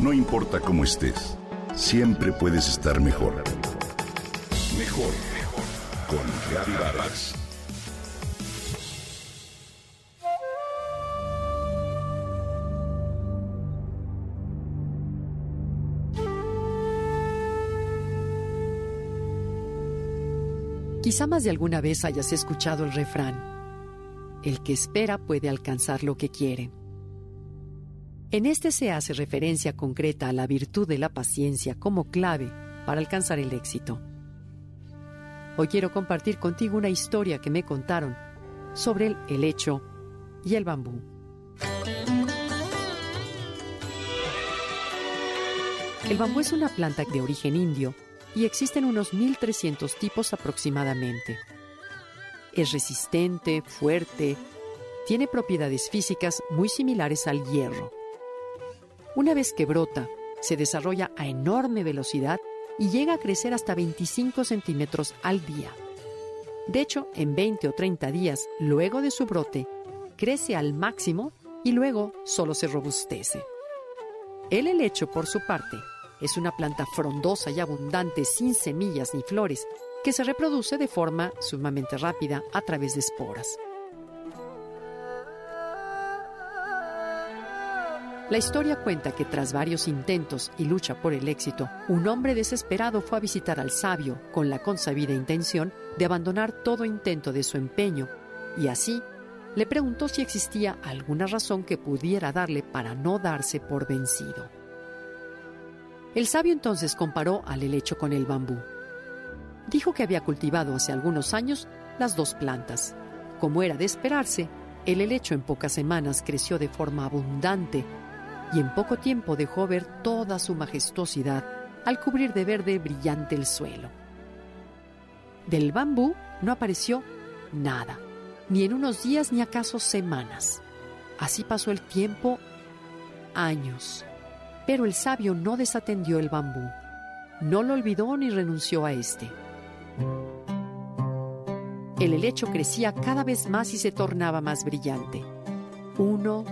No importa cómo estés, siempre puedes estar mejor. Mejor, mejor. Con Reavivadas. Quizá más de alguna vez hayas escuchado el refrán, el que espera puede alcanzar lo que quiere. En este se hace referencia concreta a la virtud de la paciencia como clave para alcanzar el éxito. Hoy quiero compartir contigo una historia que me contaron sobre el helecho y el bambú. El bambú es una planta de origen indio y existen unos 1.300 tipos aproximadamente. Es resistente, fuerte, tiene propiedades físicas muy similares al hierro. Una vez que brota, se desarrolla a enorme velocidad y llega a crecer hasta 25 centímetros al día. De hecho, en 20 o 30 días luego de su brote, crece al máximo y luego solo se robustece. El helecho, por su parte, es una planta frondosa y abundante sin semillas ni flores que se reproduce de forma sumamente rápida a través de esporas. La historia cuenta que tras varios intentos y lucha por el éxito, un hombre desesperado fue a visitar al sabio con la consabida intención de abandonar todo intento de su empeño y así le preguntó si existía alguna razón que pudiera darle para no darse por vencido. El sabio entonces comparó al helecho con el bambú. Dijo que había cultivado hace algunos años las dos plantas. Como era de esperarse, el helecho en pocas semanas creció de forma abundante y en poco tiempo dejó ver toda su majestuosidad al cubrir de verde brillante el suelo. Del bambú no apareció nada, ni en unos días ni acaso semanas. Así pasó el tiempo años. Pero el sabio no desatendió el bambú, no lo olvidó ni renunció a este. El helecho crecía cada vez más y se tornaba más brillante. Uno,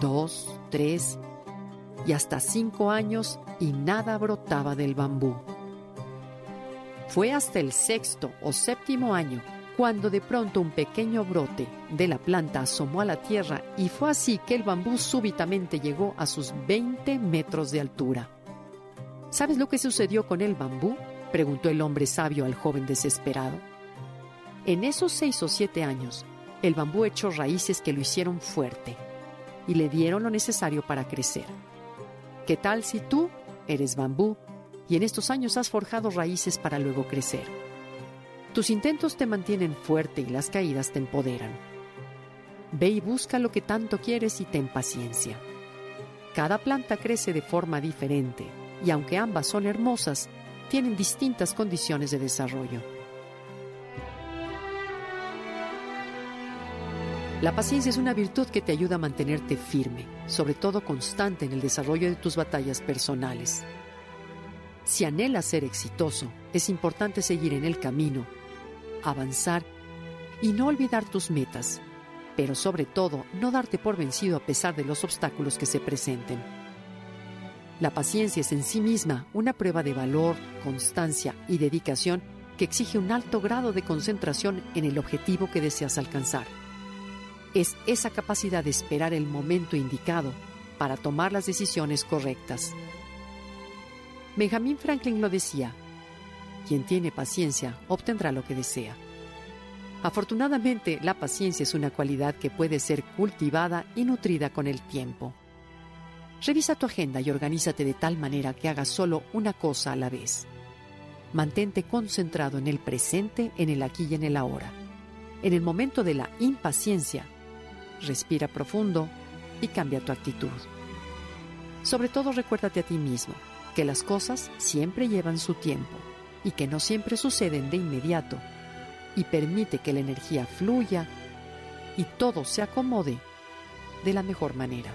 dos, tres y hasta cinco años y nada brotaba del bambú. Fue hasta el sexto o séptimo año cuando de pronto un pequeño brote de la planta asomó a la tierra y fue así que el bambú súbitamente llegó a sus 20 metros de altura. ¿Sabes lo que sucedió con el bambú? preguntó el hombre sabio al joven desesperado. En esos seis o siete años, el bambú echó raíces que lo hicieron fuerte y le dieron lo necesario para crecer. ¿Qué tal si tú eres bambú y en estos años has forjado raíces para luego crecer? Tus intentos te mantienen fuerte y las caídas te empoderan. Ve y busca lo que tanto quieres y ten paciencia. Cada planta crece de forma diferente y aunque ambas son hermosas, tienen distintas condiciones de desarrollo. La paciencia es una virtud que te ayuda a mantenerte firme, sobre todo constante en el desarrollo de tus batallas personales. Si anhelas ser exitoso, es importante seguir en el camino avanzar y no olvidar tus metas, pero sobre todo no darte por vencido a pesar de los obstáculos que se presenten. La paciencia es en sí misma una prueba de valor, constancia y dedicación que exige un alto grado de concentración en el objetivo que deseas alcanzar. Es esa capacidad de esperar el momento indicado para tomar las decisiones correctas. Benjamin Franklin lo decía, quien tiene paciencia obtendrá lo que desea. Afortunadamente, la paciencia es una cualidad que puede ser cultivada y nutrida con el tiempo. Revisa tu agenda y organízate de tal manera que hagas solo una cosa a la vez. Mantente concentrado en el presente, en el aquí y en el ahora. En el momento de la impaciencia, respira profundo y cambia tu actitud. Sobre todo recuérdate a ti mismo que las cosas siempre llevan su tiempo y que no siempre suceden de inmediato, y permite que la energía fluya y todo se acomode de la mejor manera.